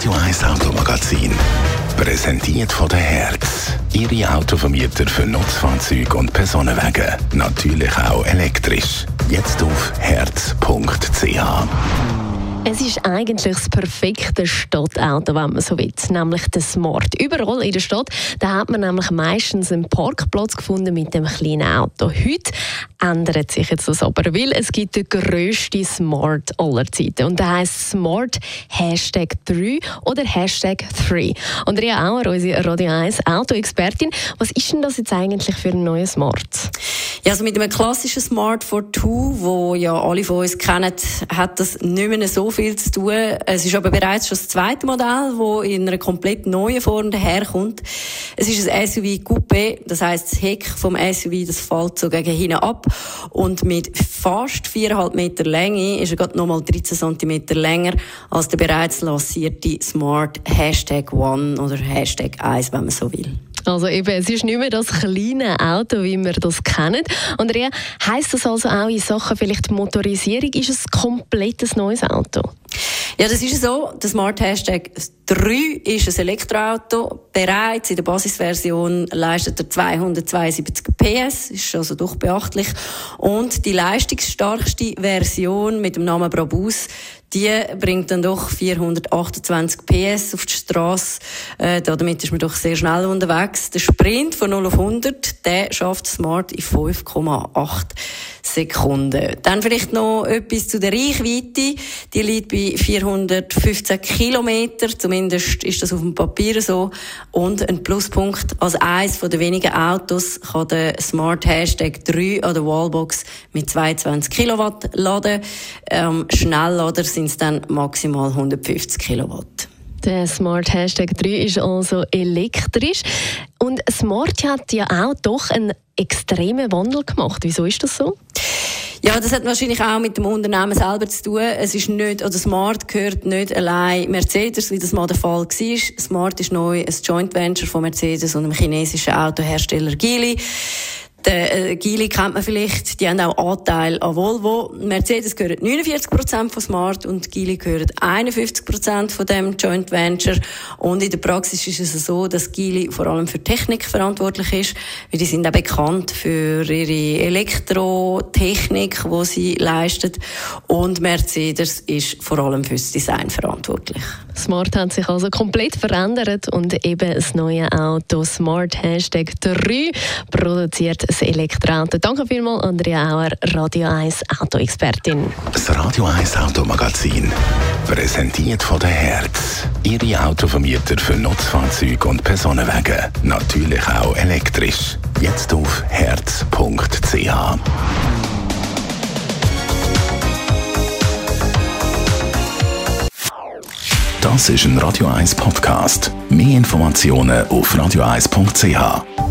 Radio 1 Automagazin. Präsentiert von der Herz. Ihre Autovermieter für Nutzfahrzeuge und Personenwagen. Natürlich auch elektrisch. Jetzt auf herz.ch. Es ist eigentlich das perfekte Stadtauto, wenn man so will, nämlich der Smart. Überall in der Stadt da hat man nämlich meistens einen Parkplatz gefunden mit dem kleinen Auto. Heute ändert sich jetzt das aber, weil es gibt den grössten Smart aller Zeiten und der heißt Smart Hashtag 3 oder Hashtag 3. Andrea Auer, unsere Radio 1 Autoexpertin, was ist denn das jetzt eigentlich für ein neues Smart? Ja, also mit einem klassischen Smart for Two, wo ja alle von uns kennen, hat das nicht mehr so viel zu tun. Es ist aber bereits schon das zweite Modell, das in einer komplett neuen Form daherkommt. Es ist ein SUV Coupé, das heißt das Heck vom SUV, das fällt so gegen hinten ab und mit fast viereinhalb Meter Länge ist er gerade nochmal 13 cm länger als der bereits lancierte Smart Hashtag One oder Hashtag 1, wenn man so will. Also eben, es ist nicht mehr das kleine Auto, wie wir das kennen. Andrea, heisst das also auch in Sachen vielleicht Motorisierung, ist es komplett neues Auto? Ja, das ist so. Der Smart Hashtag 3 ist ein Elektroauto. Bereits in der Basisversion leistet er 272 PS, ist also doch beachtlich. Und die leistungsstarkste Version mit dem Namen Brabus, die bringt dann doch 428 PS auf die Straße. Äh, damit ist man doch sehr schnell unterwegs. Der Sprint von 0 auf 100, der schafft Smart in 5,8 Sekunden. Dann vielleicht noch etwas zu der Reichweite. Die liegt bei 415 Kilometer. Zumindest ist das auf dem Papier so. Und ein Pluspunkt. Als eines der wenigen Autos kann der Smart Hashtag 3 an der Wallbox mit 22 Kilowatt laden. Ähm, Schnelllader sind es dann maximal 150 Kilowatt. Der Smart Hashtag 3 ist also elektrisch. Und Smart hat ja auch doch einen extremen Wandel gemacht. Wieso ist das so? Ja, das hat wahrscheinlich auch mit dem Unternehmen selber zu tun. Es ist nicht, oder Smart gehört nicht allein Mercedes, wie das mal der Fall war. Smart ist neu ein Joint Venture von Mercedes und dem chinesischen Autohersteller Geely. Der äh, Geely kennt man vielleicht, die haben auch Anteil an Volvo. Mercedes gehört 49% von Smart und Geely gehört 51% von dem Joint Venture. Und in der Praxis ist es so, dass Geely vor allem für Technik verantwortlich ist, weil die sind auch bekannt für ihre Elektrotechnik, die sie leistet. Und Mercedes ist vor allem fürs Design verantwortlich. Smart hat sich also komplett verändert und eben das neue Auto Smart Hashtag 3 produziert das Elektroauto. Danke vielmals, Andrea Auer, Radio 1 Autoexpertin. Das Radio 1 Automagazin, präsentiert von der Herz. Ihre Autovermieter für Nutzfahrzeuge und Personenwagen. Natürlich auch elektrisch. Jetzt auf herz.ch. Das ist ein Radio 1 Podcast. Mehr Informationen auf radio1.ch.